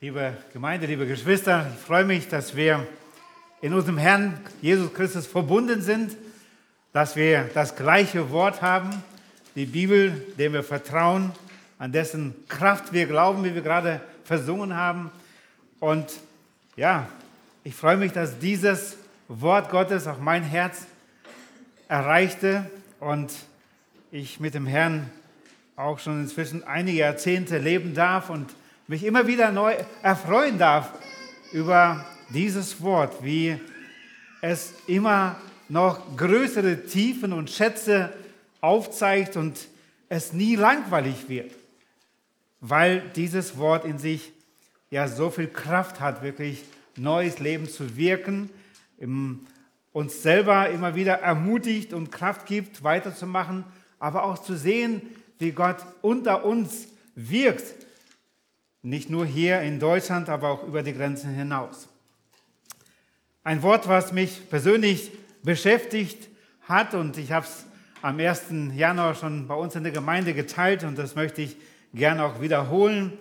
Liebe Gemeinde, liebe Geschwister, ich freue mich, dass wir in unserem Herrn Jesus Christus verbunden sind, dass wir das gleiche Wort haben, die Bibel, dem wir vertrauen, an dessen Kraft wir glauben, wie wir gerade versungen haben. Und ja, ich freue mich, dass dieses Wort Gottes auch mein Herz erreichte und ich mit dem Herrn auch schon inzwischen einige Jahrzehnte leben darf und mich immer wieder neu erfreuen darf über dieses Wort, wie es immer noch größere Tiefen und Schätze aufzeigt und es nie langweilig wird, weil dieses Wort in sich ja so viel Kraft hat, wirklich neues Leben zu wirken, uns selber immer wieder ermutigt und Kraft gibt, weiterzumachen, aber auch zu sehen, wie Gott unter uns wirkt nicht nur hier in Deutschland, aber auch über die Grenzen hinaus. Ein Wort, was mich persönlich beschäftigt hat und ich habe es am 1. Januar schon bei uns in der Gemeinde geteilt und das möchte ich gerne auch wiederholen.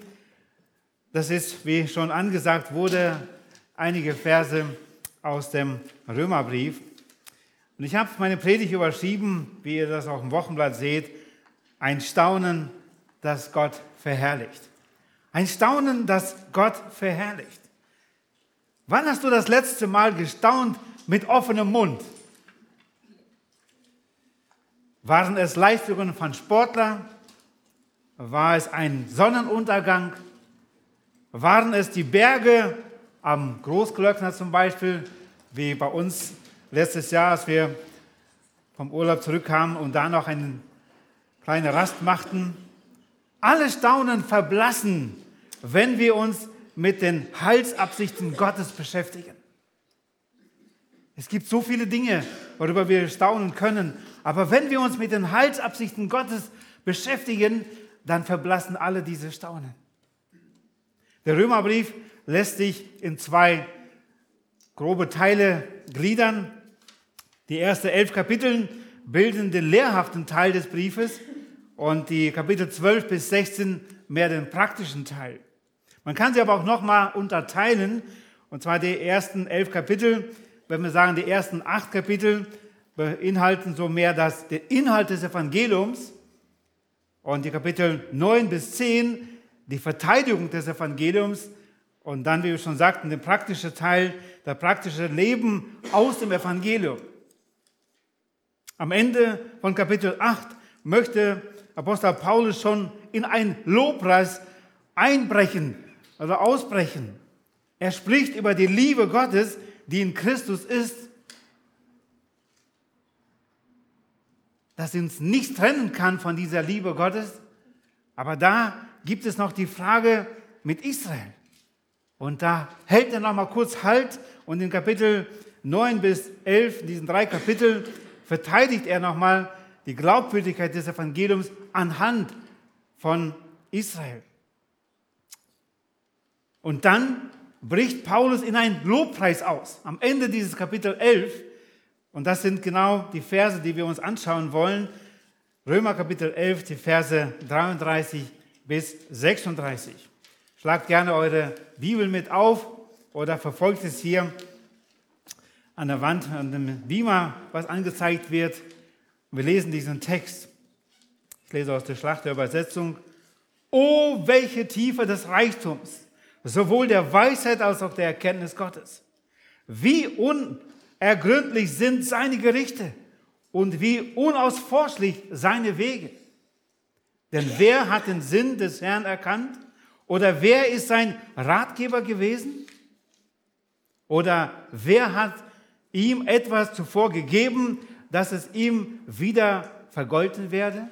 Das ist, wie schon angesagt wurde, einige Verse aus dem Römerbrief. Und ich habe meine Predigt überschrieben, wie ihr das auch im Wochenblatt seht, ein Staunen, das Gott verherrlicht. Ein Staunen, das Gott verherrlicht. Wann hast du das letzte Mal gestaunt mit offenem Mund? Waren es Leistungen von Sportlern? War es ein Sonnenuntergang? Waren es die Berge am Großglöckner zum Beispiel, wie bei uns letztes Jahr, als wir vom Urlaub zurückkamen und da noch eine kleine Rast machten? Alle Staunen verblassen, wenn wir uns mit den Heilsabsichten Gottes beschäftigen. Es gibt so viele Dinge, worüber wir staunen können, aber wenn wir uns mit den Heilsabsichten Gottes beschäftigen, dann verblassen alle diese Staunen. Der Römerbrief lässt sich in zwei grobe Teile gliedern. Die ersten elf Kapitel bilden den lehrhaften Teil des Briefes und die Kapitel 12 bis 16 mehr den praktischen Teil. Man kann sie aber auch nochmal unterteilen, und zwar die ersten elf Kapitel, wenn wir sagen, die ersten acht Kapitel beinhalten so mehr das, den Inhalt des Evangeliums und die Kapitel 9 bis 10 die Verteidigung des Evangeliums und dann, wie wir schon sagten, der praktische Teil, der praktische Leben aus dem Evangelium. Am Ende von Kapitel 8 möchte Apostel Paulus schon in ein Lobpreis einbrechen also ausbrechen. Er spricht über die Liebe Gottes, die in Christus ist, dass sie uns nicht trennen kann von dieser Liebe Gottes. Aber da gibt es noch die Frage mit Israel. Und da hält er noch mal kurz Halt und in Kapitel 9 bis 11, in diesen drei Kapiteln, verteidigt er noch mal die Glaubwürdigkeit des Evangeliums anhand von Israel. Und dann bricht Paulus in einen Lobpreis aus. Am Ende dieses Kapitel 11. Und das sind genau die Verse, die wir uns anschauen wollen. Römer Kapitel 11, die Verse 33 bis 36. Schlagt gerne eure Bibel mit auf oder verfolgt es hier an der Wand, an dem Beamer, was angezeigt wird. Wir lesen diesen Text. Ich lese aus der Schlachterübersetzung. Oh, welche Tiefe des Reichtums! sowohl der Weisheit als auch der Erkenntnis Gottes. Wie unergründlich sind seine Gerichte und wie unausforschlich seine Wege. Denn wer hat den Sinn des Herrn erkannt? Oder wer ist sein Ratgeber gewesen? Oder wer hat ihm etwas zuvor gegeben, dass es ihm wieder vergolten werde?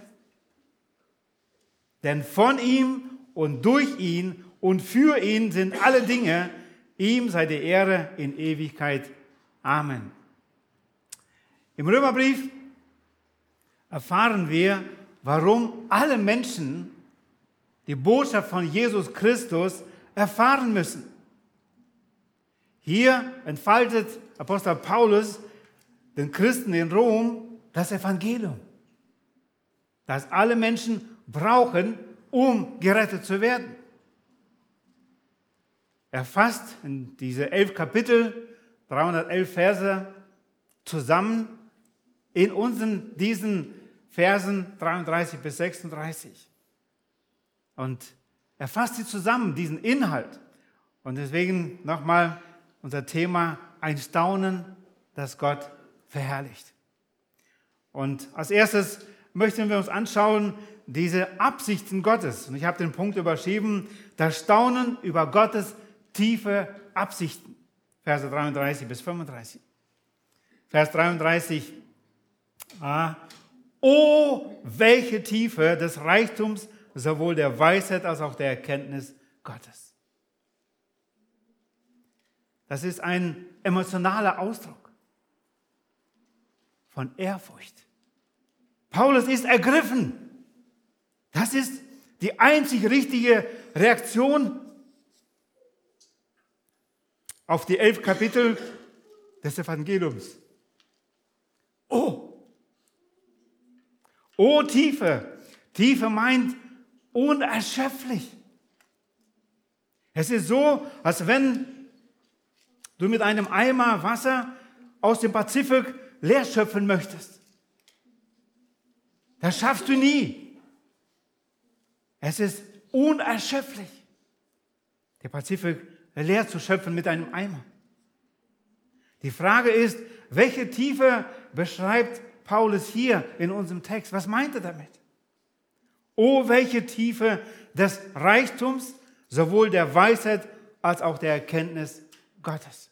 Denn von ihm und durch ihn und für ihn sind alle Dinge. Ihm sei die Ehre in Ewigkeit. Amen. Im Römerbrief erfahren wir, warum alle Menschen die Botschaft von Jesus Christus erfahren müssen. Hier entfaltet Apostel Paulus den Christen in Rom das Evangelium, das alle Menschen brauchen, um gerettet zu werden. Er fasst in diese elf Kapitel, 311 Verse zusammen in unseren, diesen Versen 33 bis 36. Und er fasst sie zusammen, diesen Inhalt. Und deswegen nochmal unser Thema, ein Staunen, das Gott verherrlicht. Und als erstes möchten wir uns anschauen, diese Absichten Gottes. Und ich habe den Punkt überschrieben, das Staunen über Gottes tiefe Absichten. Verse 33 bis 35. Vers 33. Ah, oh, welche Tiefe des Reichtums sowohl der Weisheit als auch der Erkenntnis Gottes. Das ist ein emotionaler Ausdruck von Ehrfurcht. Paulus ist ergriffen. Das ist die einzig richtige Reaktion auf die elf Kapitel des Evangeliums. Oh, oh Tiefe. Tiefe meint unerschöpflich. Es ist so, als wenn du mit einem Eimer Wasser aus dem Pazifik leer schöpfen möchtest. Das schaffst du nie. Es ist unerschöpflich, der Pazifik leer zu schöpfen mit einem Eimer. Die Frage ist, welche Tiefe beschreibt Paulus hier in unserem Text? Was meint er damit? Oh, welche Tiefe des Reichtums, sowohl der Weisheit als auch der Erkenntnis Gottes.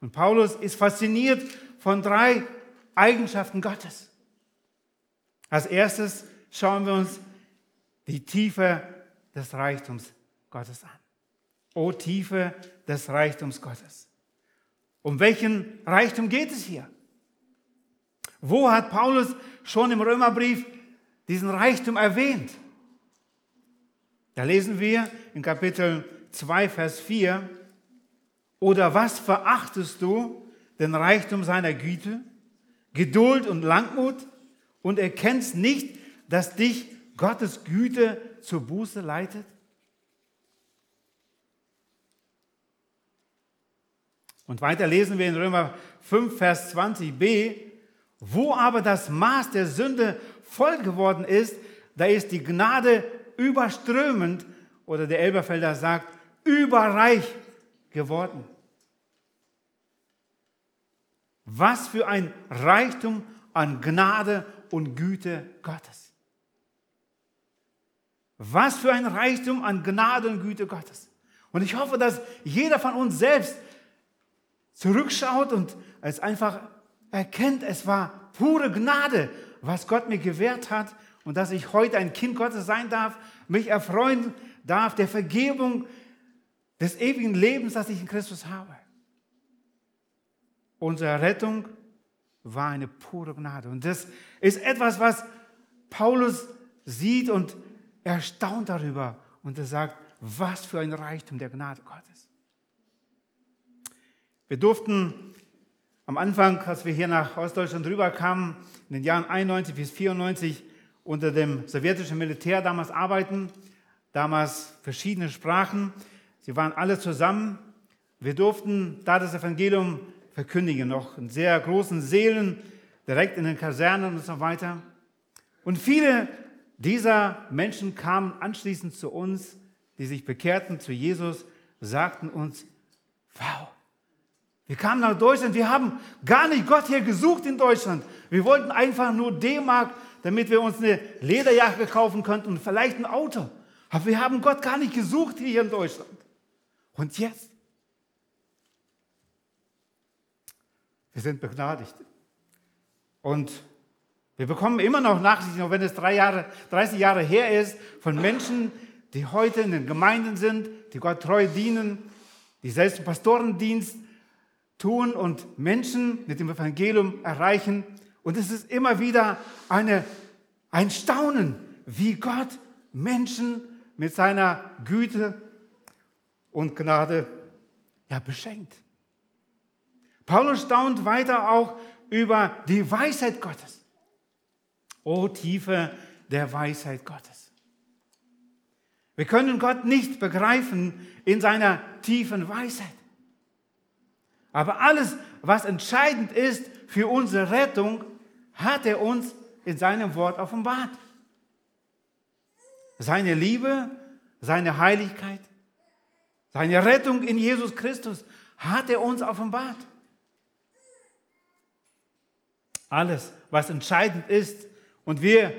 Und Paulus ist fasziniert von drei Eigenschaften Gottes. Als erstes schauen wir uns die Tiefe des Reichtums Gottes an. Oh, Tiefe des Reichtums Gottes. Um welchen Reichtum geht es hier? Wo hat Paulus schon im Römerbrief diesen Reichtum erwähnt. Da lesen wir in Kapitel 2, Vers 4, oder was verachtest du den Reichtum seiner Güte, Geduld und Langmut und erkennst nicht, dass dich Gottes Güte zur Buße leitet? Und weiter lesen wir in Römer 5, Vers 20b, wo aber das Maß der Sünde voll geworden ist, da ist die Gnade überströmend, oder der Elberfelder sagt, überreich geworden. Was für ein Reichtum an Gnade und Güte Gottes. Was für ein Reichtum an Gnade und Güte Gottes. Und ich hoffe, dass jeder von uns selbst zurückschaut und es einfach erkennt, es war pure Gnade, was Gott mir gewährt hat und dass ich heute ein Kind Gottes sein darf, mich erfreuen darf der Vergebung des ewigen Lebens, das ich in Christus habe. Unsere Rettung war eine pure Gnade. Und das ist etwas, was Paulus sieht und erstaunt darüber. Und er sagt, was für ein Reichtum der Gnade Gottes. Wir durften am Anfang, als wir hier nach Ostdeutschland rüberkamen, in den Jahren 91 bis 94 unter dem sowjetischen Militär damals arbeiten, damals verschiedene Sprachen. Sie waren alle zusammen. Wir durften da das Evangelium verkündigen, noch in sehr großen Seelen, direkt in den Kasernen und so weiter. Und viele dieser Menschen kamen anschließend zu uns, die sich bekehrten zu Jesus, sagten uns, wow, wir kamen nach Deutschland, wir haben gar nicht Gott hier gesucht in Deutschland. Wir wollten einfach nur D-Mark, damit wir uns eine Lederjacke kaufen könnten und vielleicht ein Auto. Aber wir haben Gott gar nicht gesucht hier in Deutschland. Und jetzt? Wir sind begnadigt. Und wir bekommen immer noch Nachrichten, auch wenn es drei Jahre, 30 Jahre her ist, von Menschen, die heute in den Gemeinden sind, die Gott treu dienen, die selbst Pastorendienst tun und Menschen mit dem Evangelium erreichen. Und es ist immer wieder eine, ein Staunen, wie Gott Menschen mit seiner Güte und Gnade ja, beschenkt. Paulus staunt weiter auch über die Weisheit Gottes. O Tiefe der Weisheit Gottes. Wir können Gott nicht begreifen in seiner tiefen Weisheit. Aber alles, was entscheidend ist für unsere Rettung, hat er uns in seinem Wort offenbart. Seine Liebe, seine Heiligkeit, seine Rettung in Jesus Christus hat er uns offenbart. Alles, was entscheidend ist und wir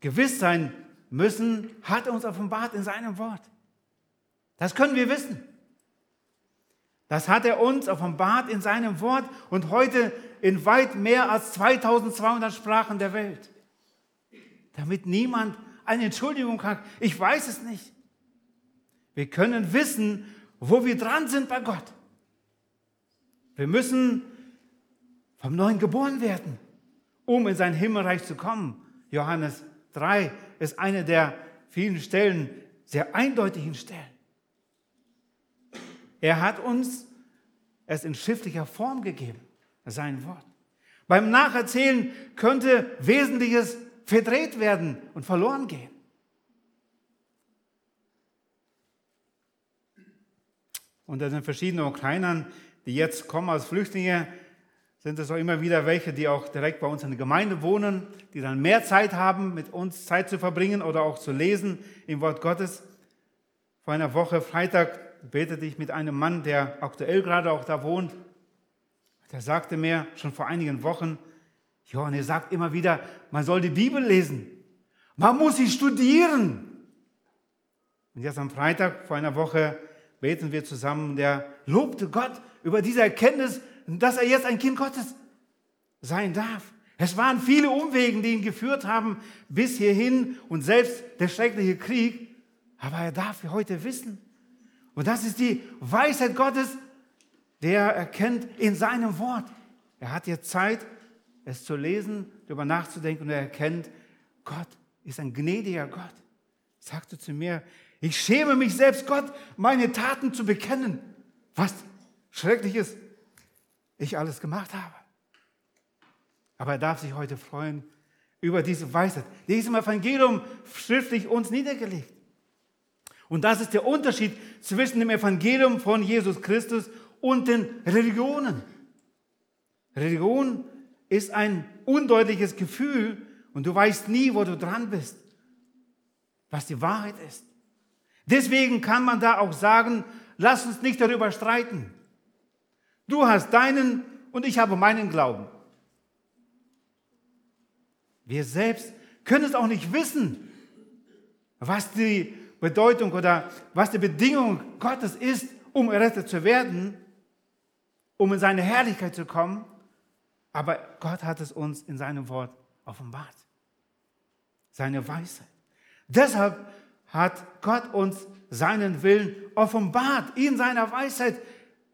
gewiss sein müssen, hat er uns offenbart in seinem Wort. Das können wir wissen. Das hat er uns offenbart in seinem Wort und heute in weit mehr als 2200 Sprachen der Welt. Damit niemand eine Entschuldigung hat. Ich weiß es nicht. Wir können wissen, wo wir dran sind bei Gott. Wir müssen vom Neuen geboren werden, um in sein Himmelreich zu kommen. Johannes 3 ist eine der vielen Stellen, sehr eindeutigen Stellen. Er hat uns es in schriftlicher Form gegeben, sein Wort. Beim Nacherzählen könnte Wesentliches verdreht werden und verloren gehen. Unter den verschiedenen Ukrainern, die jetzt kommen als Flüchtlinge, sind es auch immer wieder welche, die auch direkt bei uns in der Gemeinde wohnen, die dann mehr Zeit haben, mit uns Zeit zu verbringen oder auch zu lesen im Wort Gottes. Vor einer Woche, Freitag, betete ich mit einem Mann, der aktuell gerade auch da wohnt. Der sagte mir schon vor einigen Wochen, und er sagt immer wieder, man soll die Bibel lesen. Man muss sie studieren. Und jetzt am Freitag vor einer Woche beten wir zusammen. Der lobte Gott über diese Erkenntnis, dass er jetzt ein Kind Gottes sein darf. Es waren viele Umwegen, die ihn geführt haben bis hierhin und selbst der schreckliche Krieg. Aber er darf heute wissen. Und das ist die Weisheit Gottes, der er erkennt in seinem Wort. Er hat jetzt Zeit, es zu lesen, darüber nachzudenken und er erkennt, Gott ist ein gnädiger Gott. Sagte zu mir, ich schäme mich selbst, Gott, meine Taten zu bekennen. Was Schreckliches ich alles gemacht habe. Aber er darf sich heute freuen über diese Weisheit. Die ist im Evangelium schriftlich uns niedergelegt. Und das ist der Unterschied zwischen dem Evangelium von Jesus Christus und den Religionen. Religion ist ein undeutliches Gefühl und du weißt nie, wo du dran bist, was die Wahrheit ist. Deswegen kann man da auch sagen, lass uns nicht darüber streiten. Du hast deinen und ich habe meinen Glauben. Wir selbst können es auch nicht wissen, was die Bedeutung oder was die Bedingung Gottes ist, um errettet zu werden, um in seine Herrlichkeit zu kommen. Aber Gott hat es uns in seinem Wort offenbart. Seine Weisheit. Deshalb hat Gott uns seinen Willen offenbart in seiner Weisheit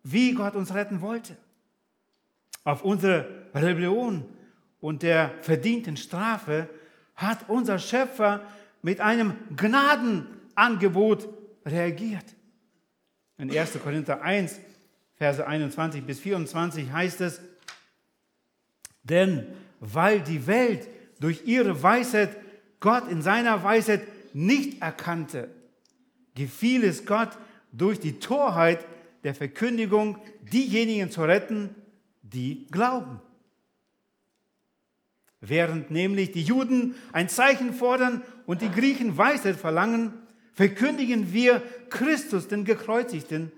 wie Gott uns retten wollte. Auf unsere Rebellion und der verdienten Strafe hat unser Schöpfer mit einem Gnadenangebot reagiert. In 1. Korinther 1, Verse 21 bis 24 heißt es, denn weil die Welt durch ihre Weisheit Gott in seiner Weisheit nicht erkannte, gefiel es Gott durch die Torheit der Verkündigung, diejenigen zu retten, die glauben. Während nämlich die Juden ein Zeichen fordern und die Griechen Weisheit verlangen, verkündigen wir Christus, den Gekreuzigten,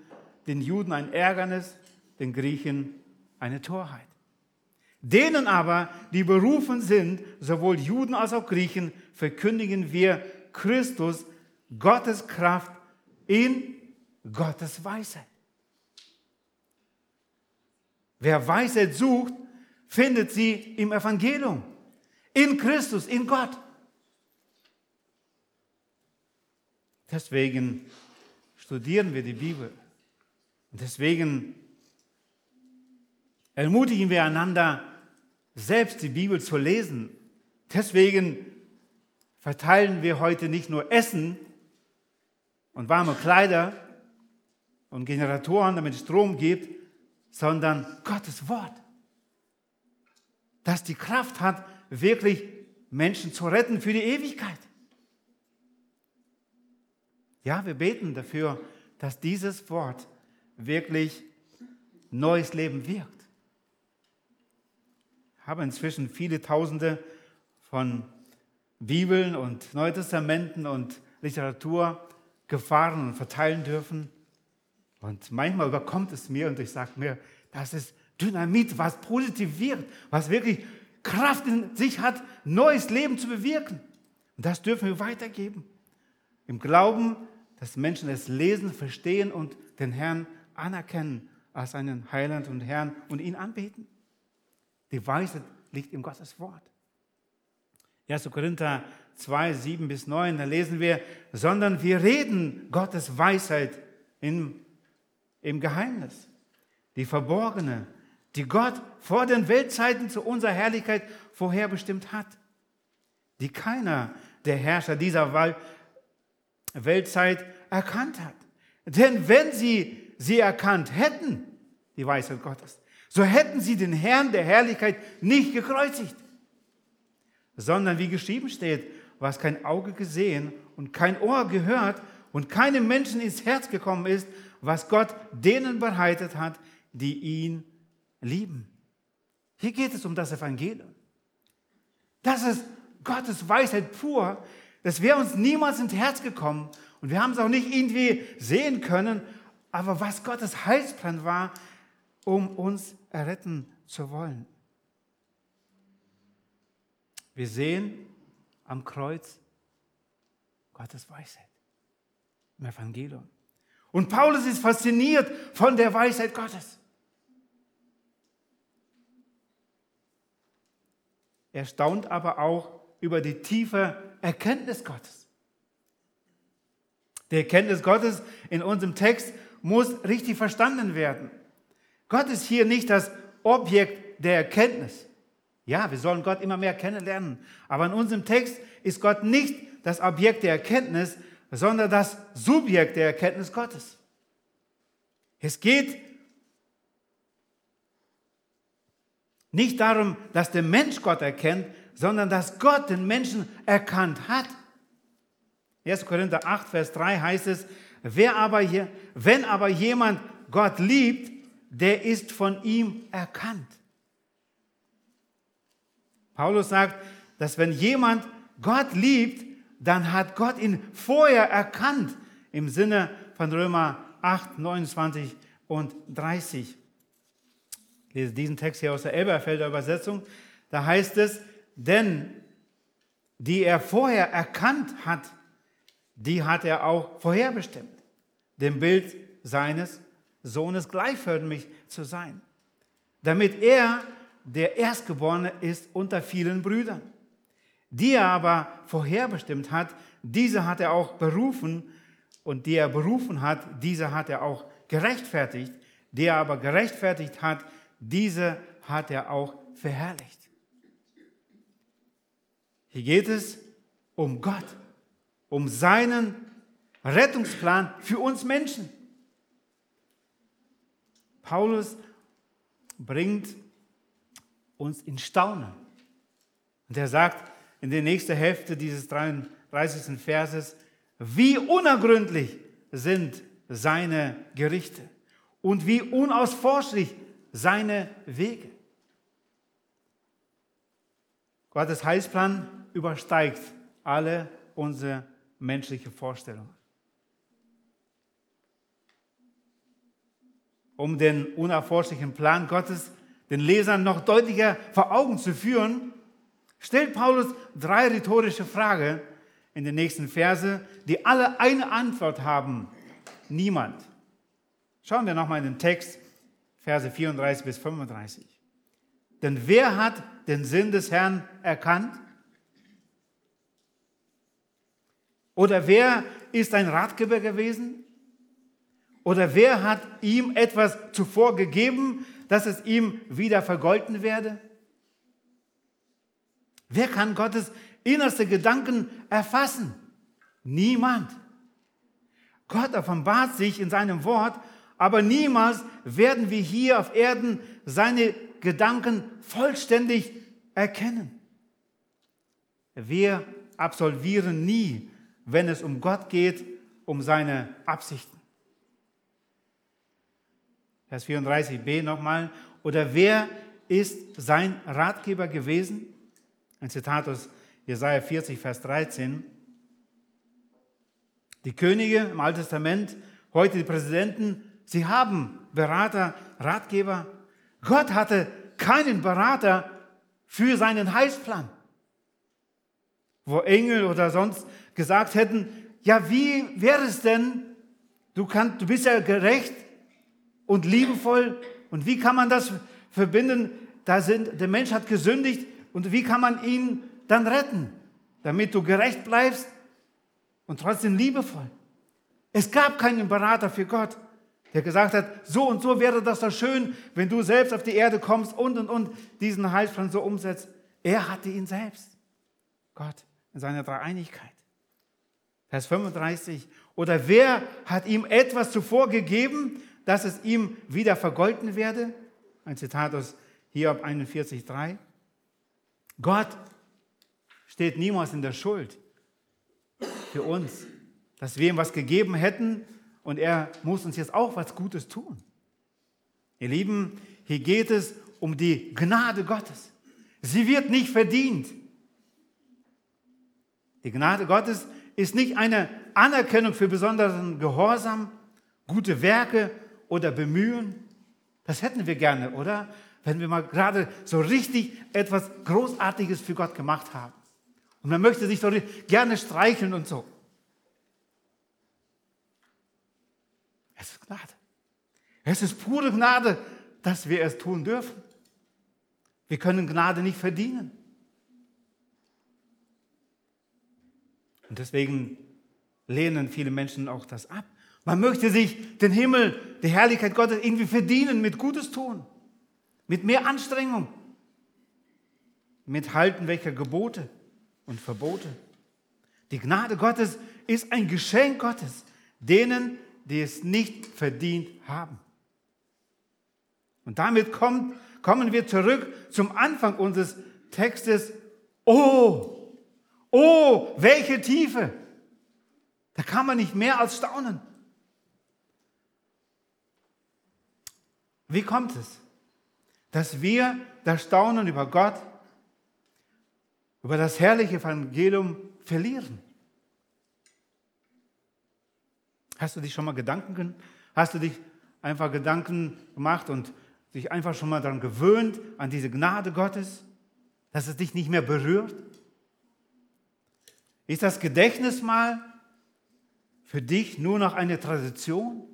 den Juden ein Ärgernis, den Griechen eine Torheit. Denen aber, die berufen sind, sowohl Juden als auch Griechen, verkündigen wir Christus, Gottes Kraft in Gottes Weisheit. Wer Weisheit sucht, findet sie im Evangelium, in Christus, in Gott. Deswegen studieren wir die Bibel. Deswegen ermutigen wir einander, selbst die Bibel zu lesen. Deswegen verteilen wir heute nicht nur Essen und warme Kleider und Generatoren, damit es Strom gibt, sondern Gottes Wort, das die Kraft hat, wirklich Menschen zu retten für die Ewigkeit. Ja, wir beten dafür, dass dieses Wort wirklich neues Leben wirkt. Ich habe inzwischen viele Tausende von Bibeln und Neutestamenten und Literatur gefahren und verteilen dürfen. Und manchmal überkommt es mir und ich sage mir, das ist Dynamit, was positiv wirkt, was wirklich Kraft in sich hat, neues Leben zu bewirken. Und das dürfen wir weitergeben. Im Glauben, dass Menschen es lesen, verstehen und den Herrn anerkennen als einen Heiland und Herrn und ihn anbeten. Die Weisheit liegt im Gottes Wort. 1. Korinther 2, 7 bis 9, da lesen wir, sondern wir reden Gottes Weisheit im, im Geheimnis, die verborgene, die Gott vor den Weltzeiten zu unserer Herrlichkeit vorherbestimmt hat, die keiner der Herrscher dieser Weltzeit erkannt hat. Denn wenn sie sie erkannt hätten, die Weisheit Gottes, so hätten sie den Herrn der Herrlichkeit nicht gekreuzigt, sondern wie geschrieben steht, was kein Auge gesehen und kein Ohr gehört und keinem Menschen ins Herz gekommen ist, was Gott denen bereitet hat, die ihn lieben. Hier geht es um das Evangelium. Das ist Gottes Weisheit pur. Das wäre uns niemals ins Herz gekommen und wir haben es auch nicht irgendwie sehen können. Aber was Gottes Heilsplan war, um uns erretten zu wollen. Wir sehen am Kreuz Gottes Weisheit im Evangelium. Und Paulus ist fasziniert von der Weisheit Gottes. Er staunt aber auch über die tiefe Erkenntnis Gottes. Die Erkenntnis Gottes in unserem Text muss richtig verstanden werden. Gott ist hier nicht das Objekt der Erkenntnis. Ja, wir sollen Gott immer mehr kennenlernen. Aber in unserem Text ist Gott nicht das Objekt der Erkenntnis, sondern das Subjekt der Erkenntnis Gottes. Es geht Nicht darum, dass der Mensch Gott erkennt, sondern dass Gott den Menschen erkannt hat. 1. Korinther 8, Vers 3 heißt es, wer aber hier, wenn aber jemand Gott liebt, der ist von ihm erkannt. Paulus sagt, dass wenn jemand Gott liebt, dann hat Gott ihn vorher erkannt, im Sinne von Römer 8, 29 und 30. Ich lese diesen Text hier aus der Elberfelder Übersetzung. Da heißt es, denn die er vorher erkannt hat, die hat er auch vorherbestimmt, dem Bild seines Sohnes gleichförmig zu sein, damit er der Erstgeborene ist unter vielen Brüdern. Die er aber vorherbestimmt hat, diese hat er auch berufen und die er berufen hat, diese hat er auch gerechtfertigt. Die er aber gerechtfertigt hat, diese hat er auch verherrlicht. Hier geht es um Gott, um seinen Rettungsplan für uns Menschen. Paulus bringt uns in Staunen. Und er sagt in der nächsten Hälfte dieses 33. Verses, wie unergründlich sind seine Gerichte und wie unausforschlich seine Wege. Gottes Heilsplan übersteigt alle unsere menschliche Vorstellungen. Um den unerforschlichen Plan Gottes den Lesern noch deutlicher vor Augen zu führen, stellt Paulus drei rhetorische Fragen in den nächsten Verse, die alle eine Antwort haben. Niemand. Schauen wir nochmal in den Text. Verse 34 bis 35. Denn wer hat den Sinn des Herrn erkannt? Oder wer ist ein Ratgeber gewesen? Oder wer hat ihm etwas zuvor gegeben, dass es ihm wieder vergolten werde? Wer kann Gottes innerste Gedanken erfassen? Niemand. Gott offenbart sich in seinem Wort aber niemals werden wir hier auf Erden seine Gedanken vollständig erkennen. Wir absolvieren nie, wenn es um Gott geht, um seine Absichten. Vers 34b nochmal. Oder wer ist sein Ratgeber gewesen? Ein Zitat aus Jesaja 40, Vers 13. Die Könige im Alten Testament, heute die Präsidenten, sie haben Berater, Ratgeber. Gott hatte keinen Berater für seinen Heilsplan. Wo Engel oder sonst gesagt hätten, ja, wie wäre es denn, du, kannst, du bist ja gerecht und liebevoll und wie kann man das verbinden? Da sind, der Mensch hat gesündigt und wie kann man ihn dann retten, damit du gerecht bleibst und trotzdem liebevoll? Es gab keinen Berater für Gott, der gesagt hat, so und so wäre das doch schön, wenn du selbst auf die Erde kommst und und und diesen Heilsplan so umsetzt. Er hatte ihn selbst. Gott in seiner Dreieinigkeit. Vers 35. Oder wer hat ihm etwas zuvor gegeben, dass es ihm wieder vergolten werde? Ein Zitat aus Hiob 41,3. Gott steht niemals in der Schuld für uns, dass wir ihm was gegeben hätten und er muss uns jetzt auch was Gutes tun. Ihr Lieben, hier geht es um die Gnade Gottes. Sie wird nicht verdient. Die Gnade Gottes ist nicht eine Anerkennung für besonderen Gehorsam, gute Werke oder Bemühen. Das hätten wir gerne, oder? Wenn wir mal gerade so richtig etwas Großartiges für Gott gemacht haben. Und man möchte sich so gerne streicheln und so. Es ist Gnade. Es ist pure Gnade, dass wir es tun dürfen. Wir können Gnade nicht verdienen. Und deswegen lehnen viele Menschen auch das ab. Man möchte sich den Himmel, die Herrlichkeit Gottes irgendwie verdienen mit Gutes tun, mit mehr Anstrengung, mit Halten welcher Gebote und Verbote. Die Gnade Gottes ist ein Geschenk Gottes, denen, die es nicht verdient haben. Und damit kommt, kommen wir zurück zum Anfang unseres Textes. Oh, Oh, welche Tiefe! Da kann man nicht mehr als staunen. Wie kommt es, dass wir das Staunen über Gott, über das herrliche Evangelium verlieren? Hast du dich schon mal Gedanken, hast du dich einfach Gedanken gemacht und dich einfach schon mal daran gewöhnt, an diese Gnade Gottes, dass es dich nicht mehr berührt? Ist das Gedächtnismal für dich nur noch eine Tradition?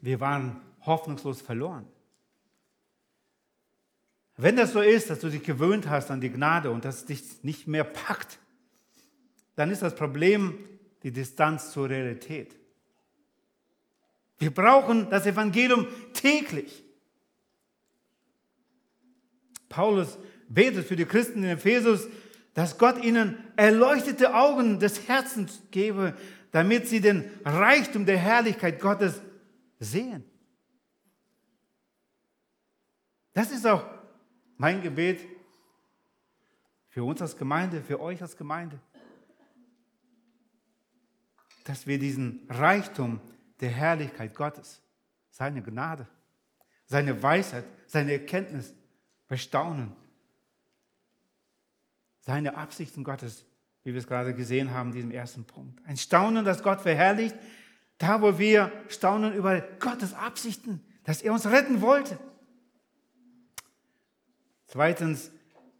Wir waren hoffnungslos verloren. Wenn das so ist, dass du dich gewöhnt hast an die Gnade und dass es dich nicht mehr packt, dann ist das Problem die Distanz zur Realität. Wir brauchen das Evangelium täglich. Paulus betet für die Christen in Ephesus, dass Gott ihnen erleuchtete Augen des Herzens gebe, damit sie den Reichtum der Herrlichkeit Gottes sehen. Das ist auch mein Gebet für uns als Gemeinde, für euch als Gemeinde, dass wir diesen Reichtum der Herrlichkeit Gottes, seine Gnade, seine Weisheit, seine Erkenntnis bestaunen. Seine Absichten Gottes, wie wir es gerade gesehen haben, in diesem ersten Punkt. Ein Staunen, das Gott verherrlicht, da wo wir staunen über Gottes Absichten, dass er uns retten wollte. Zweitens,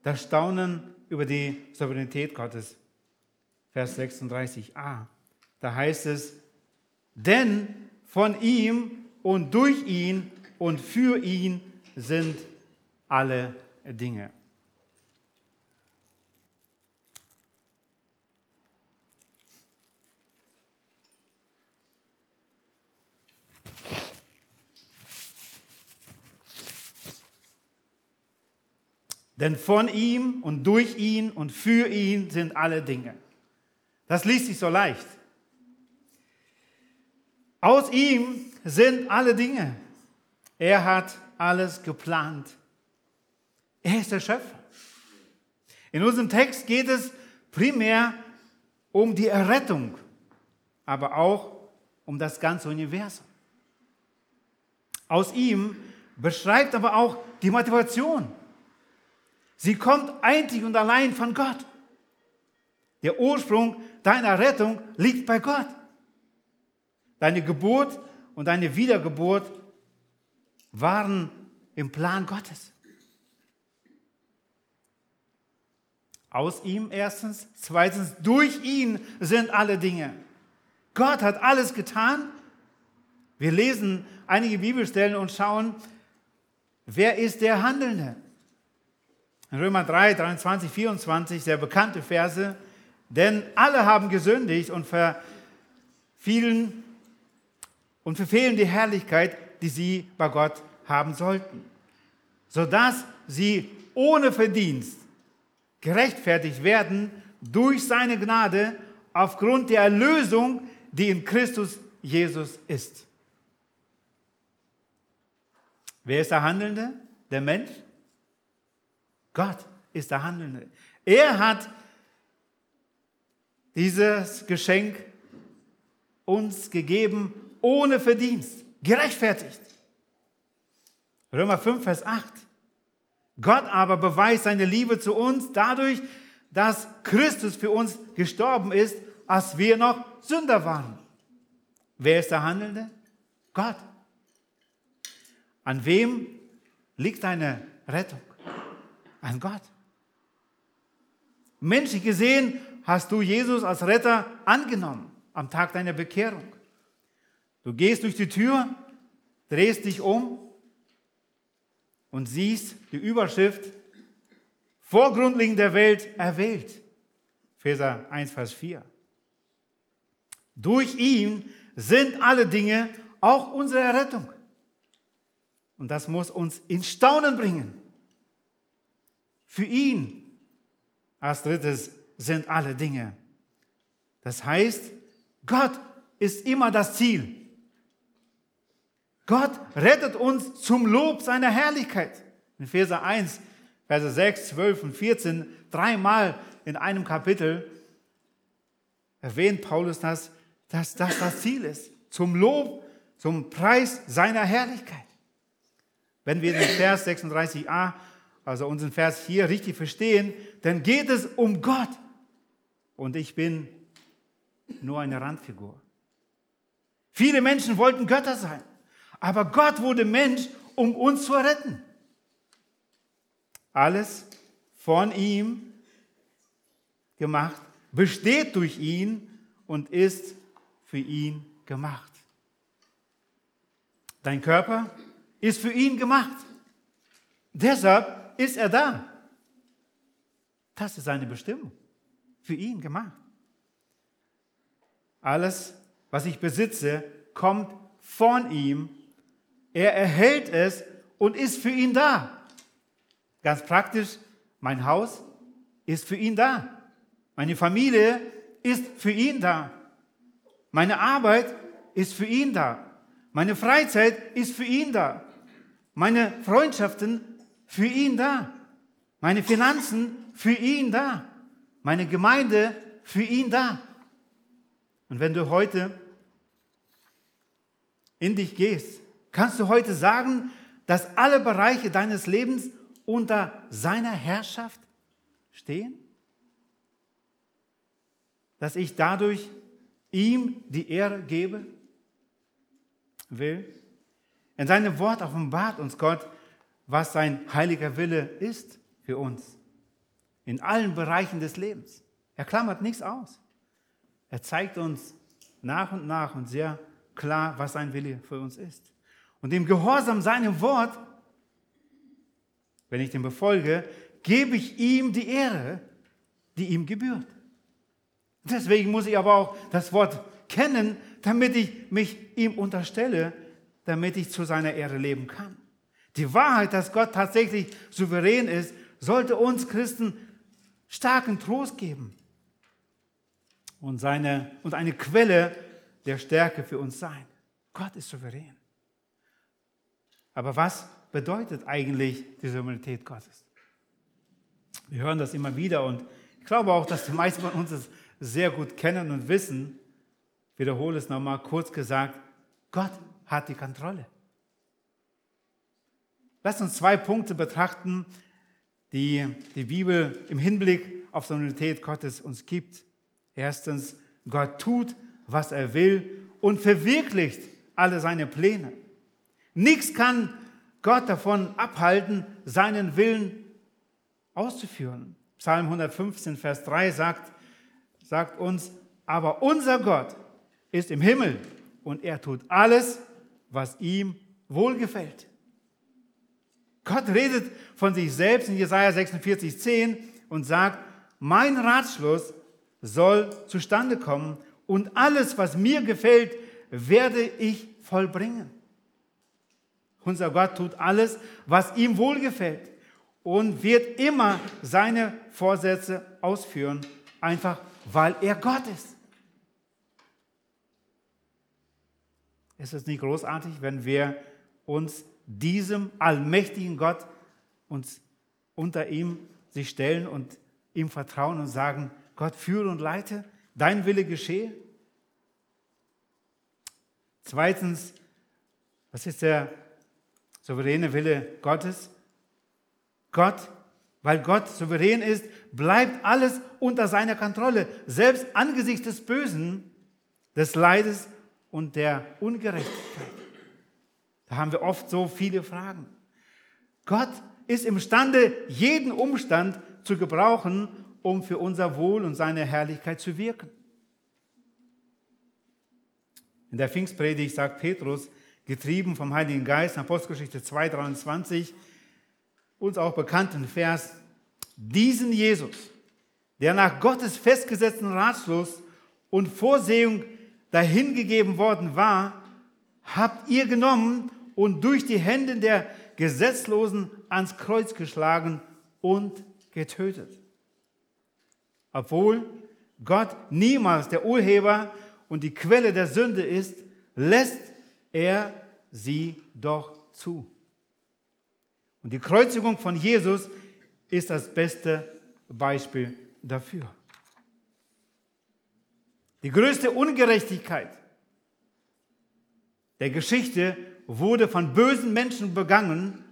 das Staunen über die Souveränität Gottes. Vers 36a. Da heißt es, denn von ihm und durch ihn und für ihn sind alle Dinge. Denn von ihm und durch ihn und für ihn sind alle Dinge. Das liest sich so leicht. Aus ihm sind alle Dinge. Er hat alles geplant er ist der Schöpfer. In unserem Text geht es primär um die Errettung, aber auch um das ganze Universum. Aus ihm beschreibt aber auch die Motivation. Sie kommt einzig und allein von Gott. Der Ursprung deiner Rettung liegt bei Gott. Deine Geburt und deine Wiedergeburt waren im Plan Gottes. Aus ihm erstens, zweitens, durch ihn sind alle Dinge. Gott hat alles getan. Wir lesen einige Bibelstellen und schauen, wer ist der Handelnde? In Römer 3, 23, 24, sehr bekannte Verse. Denn alle haben gesündigt und verfielen und verfehlen die Herrlichkeit, die sie bei Gott haben sollten, sodass sie ohne Verdienst gerechtfertigt werden durch seine Gnade aufgrund der Erlösung, die in Christus Jesus ist. Wer ist der Handelnde? Der Mensch? Gott ist der Handelnde. Er hat dieses Geschenk uns gegeben ohne Verdienst, gerechtfertigt. Römer 5, Vers 8. Gott aber beweist seine Liebe zu uns dadurch, dass Christus für uns gestorben ist, als wir noch Sünder waren. Wer ist der Handelnde? Gott. An wem liegt deine Rettung? An Gott. Menschlich gesehen hast du Jesus als Retter angenommen am Tag deiner Bekehrung. Du gehst durch die Tür, drehst dich um und siehst die Überschrift vor Grundlegung der Welt erwählt. Epheser 1, Vers 4. Durch ihn sind alle Dinge, auch unsere Errettung. Und das muss uns in Staunen bringen. Für ihn als drittes sind alle Dinge. Das heißt, Gott ist immer das Ziel. Gott rettet uns zum Lob seiner Herrlichkeit. In Epheser 1, Verse 6, 12 und 14, dreimal in einem Kapitel erwähnt Paulus das, dass das das Ziel ist. Zum Lob, zum Preis seiner Herrlichkeit. Wenn wir den Vers 36a, also unseren Vers hier richtig verstehen, dann geht es um Gott. Und ich bin nur eine Randfigur. Viele Menschen wollten Götter sein. Aber Gott wurde Mensch, um uns zu retten. Alles von ihm gemacht, besteht durch ihn und ist für ihn gemacht. Dein Körper ist für ihn gemacht. Deshalb ist er da. Das ist seine Bestimmung. Für ihn gemacht. Alles, was ich besitze, kommt von ihm er erhält es und ist für ihn da. Ganz praktisch, mein Haus ist für ihn da. Meine Familie ist für ihn da. Meine Arbeit ist für ihn da. Meine Freizeit ist für ihn da. Meine Freundschaften für ihn da. Meine Finanzen für ihn da. Meine Gemeinde für ihn da. Und wenn du heute in dich gehst Kannst du heute sagen, dass alle Bereiche deines Lebens unter seiner Herrschaft stehen? Dass ich dadurch ihm die Ehre gebe? Will? In seinem Wort offenbart uns Gott, was sein heiliger Wille ist für uns. In allen Bereichen des Lebens. Er klammert nichts aus. Er zeigt uns nach und nach und sehr klar, was sein Wille für uns ist und dem Gehorsam seinem Wort, wenn ich dem befolge, gebe ich ihm die Ehre, die ihm gebührt. Deswegen muss ich aber auch das Wort kennen, damit ich mich ihm unterstelle, damit ich zu seiner Ehre leben kann. Die Wahrheit, dass Gott tatsächlich souverän ist, sollte uns Christen starken Trost geben und, seine, und eine Quelle der Stärke für uns sein. Gott ist souverän. Aber was bedeutet eigentlich die Souveränität Gottes? Wir hören das immer wieder und ich glaube auch, dass die meisten von uns es sehr gut kennen und wissen. Ich wiederhole es nochmal kurz gesagt, Gott hat die Kontrolle. Lass uns zwei Punkte betrachten, die die Bibel im Hinblick auf die Souveränität Gottes uns gibt. Erstens, Gott tut, was er will und verwirklicht alle seine Pläne. Nichts kann Gott davon abhalten, seinen Willen auszuführen. Psalm 115, Vers 3 sagt, sagt uns, aber unser Gott ist im Himmel und er tut alles, was ihm wohlgefällt. Gott redet von sich selbst in Jesaja 46, 10 und sagt, mein Ratschluss soll zustande kommen und alles, was mir gefällt, werde ich vollbringen. Unser Gott tut alles, was ihm wohlgefällt und wird immer seine Vorsätze ausführen, einfach weil er Gott ist. Ist es nicht großartig, wenn wir uns diesem allmächtigen Gott uns unter ihm sich stellen und ihm vertrauen und sagen, Gott führe und leite, dein Wille geschehe? Zweitens, was ist der souveräne Wille Gottes? Gott, weil Gott souverän ist, bleibt alles unter seiner Kontrolle, selbst angesichts des Bösen, des Leides und der Ungerechtigkeit. Da haben wir oft so viele Fragen. Gott ist imstande, jeden Umstand zu gebrauchen, um für unser Wohl und seine Herrlichkeit zu wirken. In der Pfingstpredigt sagt Petrus, getrieben vom Heiligen Geist, Apostelgeschichte 2,23, uns auch bekannten Vers, diesen Jesus, der nach Gottes festgesetzten Ratschluss und Vorsehung dahingegeben worden war, habt ihr genommen und durch die Hände der Gesetzlosen ans Kreuz geschlagen und getötet. Obwohl Gott niemals der Urheber und die Quelle der Sünde ist, lässt er sie doch zu. Und die Kreuzigung von Jesus ist das beste Beispiel dafür. Die größte Ungerechtigkeit der Geschichte wurde von bösen Menschen begangen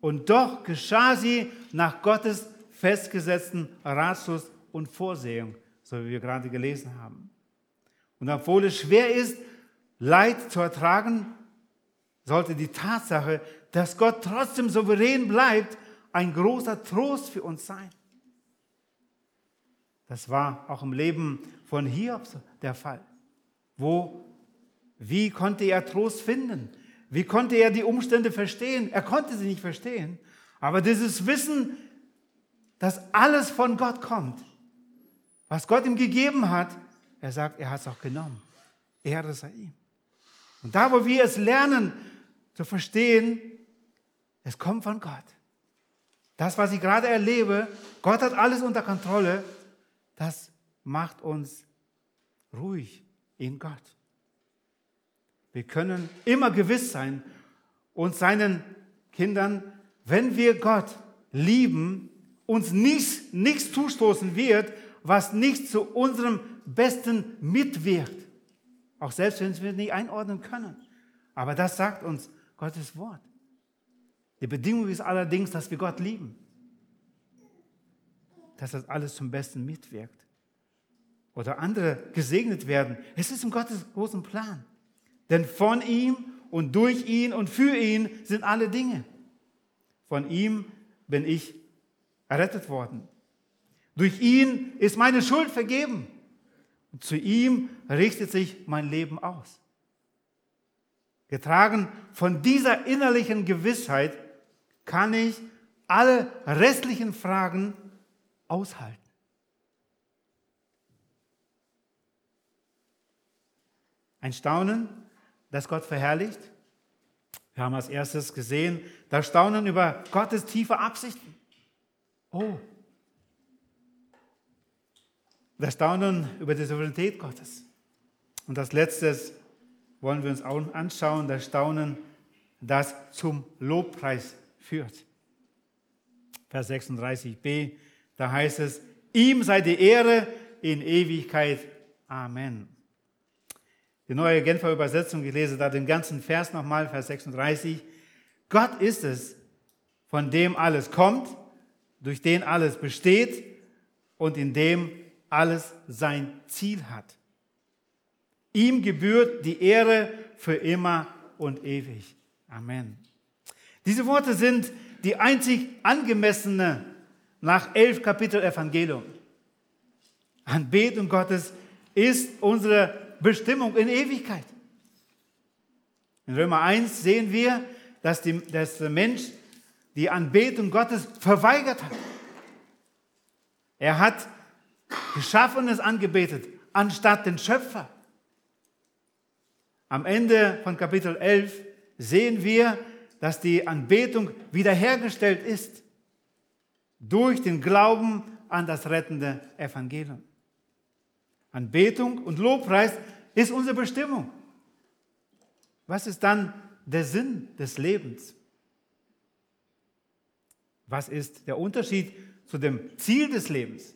und doch geschah sie nach Gottes festgesetzten Ratschluss und Vorsehung, so wie wir gerade gelesen haben. Und obwohl es schwer ist, Leid zu ertragen, sollte die Tatsache, dass Gott trotzdem souverän bleibt, ein großer Trost für uns sein. Das war auch im Leben von Hiob der Fall. Wo, wie konnte er Trost finden? Wie konnte er die Umstände verstehen? Er konnte sie nicht verstehen. Aber dieses Wissen, dass alles von Gott kommt, was Gott ihm gegeben hat, er sagt, er hat es auch genommen. Ehre sei ihm. Und da, wo wir es lernen zu verstehen, es kommt von Gott. Das, was ich gerade erlebe, Gott hat alles unter Kontrolle, das macht uns ruhig in Gott. Wir können immer gewiss sein, uns seinen Kindern, wenn wir Gott lieben, uns nichts, nichts zustoßen wird, was nicht zu unserem Besten mitwirkt. Auch selbst wenn wir es nicht einordnen können. Aber das sagt uns Gottes Wort. Die Bedingung ist allerdings, dass wir Gott lieben. Dass das alles zum Besten mitwirkt. Oder andere gesegnet werden. Es ist in Gottes großen Plan. Denn von ihm und durch ihn und für ihn sind alle Dinge. Von ihm bin ich errettet worden. Durch ihn ist meine Schuld vergeben. Und zu ihm richtet sich mein Leben aus. Getragen von dieser innerlichen Gewissheit kann ich alle restlichen Fragen aushalten. Ein Staunen, das Gott verherrlicht. Wir haben als erstes gesehen, das Staunen über Gottes tiefe Absichten. Oh, das Staunen über die Souveränität Gottes. Und als letztes wollen wir uns auch anschauen, das Staunen, das zum Lobpreis führt. Vers 36b, da heißt es, ihm sei die Ehre in Ewigkeit. Amen. Die neue Genfer Übersetzung, ich lese da den ganzen Vers nochmal, Vers 36. Gott ist es, von dem alles kommt, durch den alles besteht und in dem alles sein Ziel hat. Ihm gebührt die Ehre für immer und ewig. Amen. Diese Worte sind die einzig angemessene nach elf Kapitel Evangelium. Anbetung Gottes ist unsere Bestimmung in Ewigkeit. In Römer 1 sehen wir, dass, die, dass der Mensch die Anbetung Gottes verweigert hat. Er hat Geschaffenes angebetet, anstatt den Schöpfer. Am Ende von Kapitel 11 sehen wir, dass die Anbetung wiederhergestellt ist durch den Glauben an das rettende Evangelium. Anbetung und Lobpreis ist unsere Bestimmung. Was ist dann der Sinn des Lebens? Was ist der Unterschied zu dem Ziel des Lebens?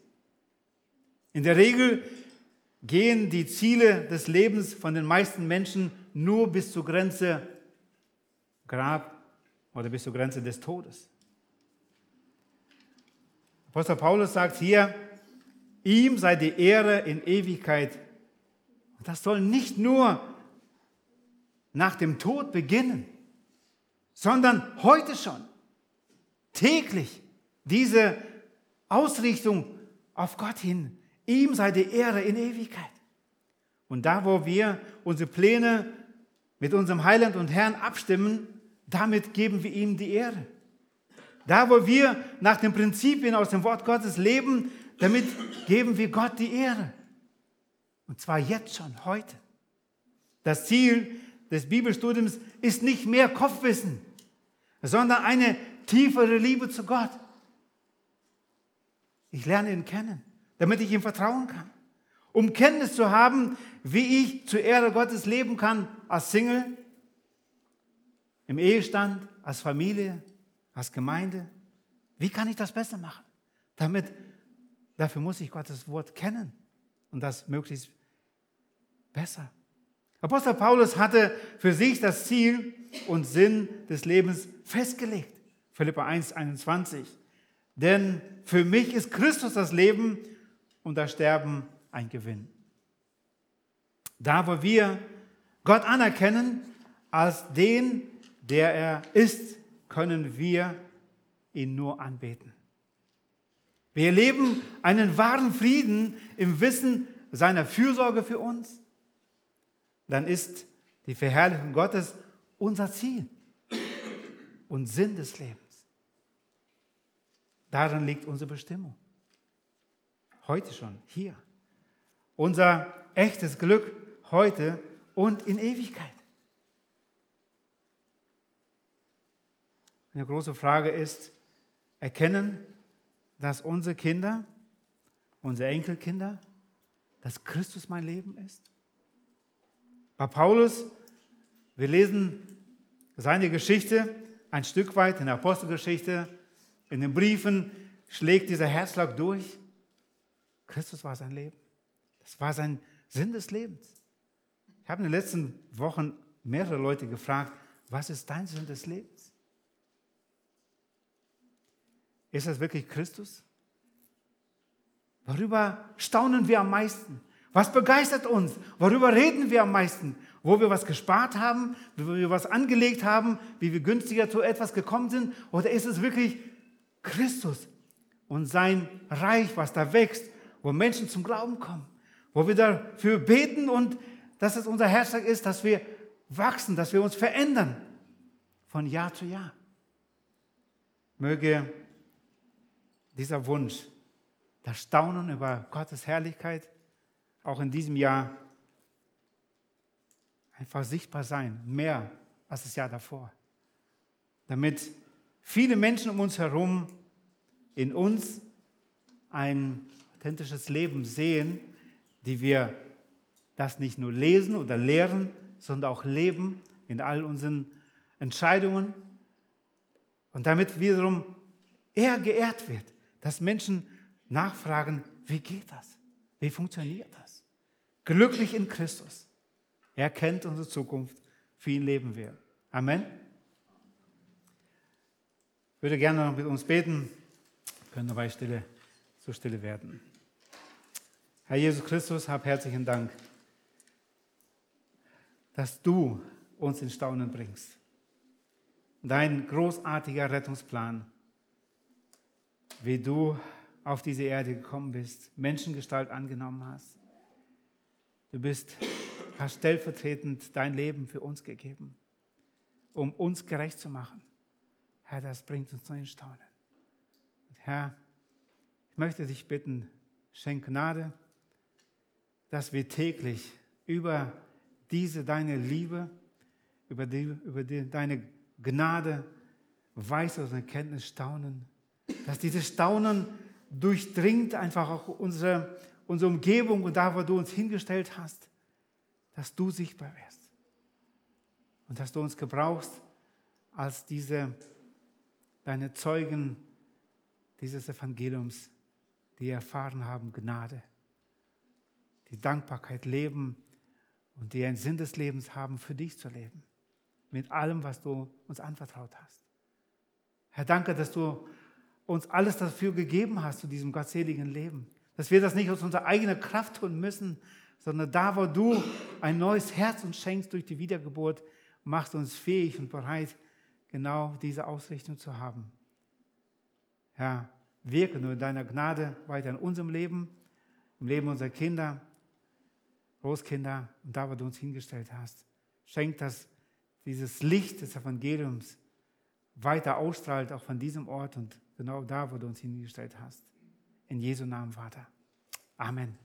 In der Regel gehen die Ziele des Lebens von den meisten Menschen nur bis zur Grenze Grab oder bis zur Grenze des Todes. Apostel Paulus sagt hier, ihm sei die Ehre in Ewigkeit. Das soll nicht nur nach dem Tod beginnen, sondern heute schon, täglich diese Ausrichtung auf Gott hin. Ihm sei die Ehre in Ewigkeit. Und da, wo wir unsere Pläne mit unserem Heiland und Herrn abstimmen, damit geben wir ihm die Ehre. Da, wo wir nach den Prinzipien aus dem Wort Gottes leben, damit geben wir Gott die Ehre. Und zwar jetzt schon, heute. Das Ziel des Bibelstudiums ist nicht mehr Kopfwissen, sondern eine tiefere Liebe zu Gott. Ich lerne ihn kennen, damit ich ihm vertrauen kann. Um Kenntnis zu haben, wie ich zur Ehre Gottes leben kann als Single, im Ehestand, als Familie, als Gemeinde. Wie kann ich das besser machen? Damit, dafür muss ich Gottes Wort kennen und das möglichst besser. Apostel Paulus hatte für sich das Ziel und Sinn des Lebens festgelegt. Philippa 1, 21. Denn für mich ist Christus das Leben und das Sterben ein Gewinn. Da, wo wir Gott anerkennen als den, der er ist, können wir ihn nur anbeten. Wir erleben einen wahren Frieden im Wissen seiner Fürsorge für uns. Dann ist die Verherrlichung Gottes unser Ziel und Sinn des Lebens. Darin liegt unsere Bestimmung. Heute schon, hier. Unser echtes Glück heute und in Ewigkeit. Eine große Frage ist, erkennen, dass unsere Kinder, unsere Enkelkinder, dass Christus mein Leben ist? Bei Paulus, wir lesen seine Geschichte ein Stück weit in der Apostelgeschichte, in den Briefen schlägt dieser Herzschlag durch. Christus war sein Leben. Das war sein Sinn des Lebens. Ich habe in den letzten Wochen mehrere Leute gefragt, was ist dein Sinn des Lebens? Ist das wirklich Christus? Worüber staunen wir am meisten? Was begeistert uns? Worüber reden wir am meisten? Wo wir was gespart haben, wo wir was angelegt haben, wie wir günstiger zu etwas gekommen sind? Oder ist es wirklich Christus und sein Reich, was da wächst, wo Menschen zum Glauben kommen? Wo wir dafür beten und dass es unser Herzschlag ist, dass wir wachsen, dass wir uns verändern von Jahr zu Jahr. Möge dieser Wunsch, das Staunen über Gottes Herrlichkeit auch in diesem Jahr einfach sichtbar sein, mehr als das Jahr davor. Damit viele Menschen um uns herum in uns ein authentisches Leben sehen, die wir das nicht nur lesen oder lehren, sondern auch leben in all unseren Entscheidungen und damit wiederum er geehrt wird, dass Menschen nachfragen, wie geht das? Wie funktioniert das? Glücklich in Christus. Er kennt unsere Zukunft, für ihn leben wir. Amen. Ich würde gerne noch mit uns beten, wir können dabei stille, so stille werden. Herr Jesus Christus, hab herzlichen Dank, dass du uns in Staunen bringst. Dein großartiger Rettungsplan, wie du auf diese Erde gekommen bist, Menschengestalt angenommen hast. Du bist, hast stellvertretend dein Leben für uns gegeben, um uns gerecht zu machen. Herr, das bringt uns in Staunen. Und Herr, ich möchte dich bitten, schenk Gnade, dass wir täglich über diese deine Liebe, über, die, über die, deine Gnade, Weisheit und Erkenntnis staunen. Dass dieses Staunen durchdringt einfach auch unsere, unsere Umgebung und da, wo du uns hingestellt hast, dass du sichtbar wirst. Und dass du uns gebrauchst als diese, deine Zeugen dieses Evangeliums, die erfahren haben Gnade die Dankbarkeit leben und die einen Sinn des Lebens haben, für dich zu leben. Mit allem, was du uns anvertraut hast. Herr, danke, dass du uns alles dafür gegeben hast zu diesem gottseligen Leben. Dass wir das nicht aus unserer eigenen Kraft tun müssen, sondern da, wo du ein neues Herz uns schenkst durch die Wiedergeburt, machst uns fähig und bereit, genau diese Ausrichtung zu haben. Herr, wirke nur in deiner Gnade weiter in unserem Leben, im Leben unserer Kinder Großkinder und da, wo du uns hingestellt hast. Schenk, dass dieses Licht des Evangeliums weiter ausstrahlt, auch von diesem Ort und genau da, wo du uns hingestellt hast. In Jesu Namen, Vater. Amen.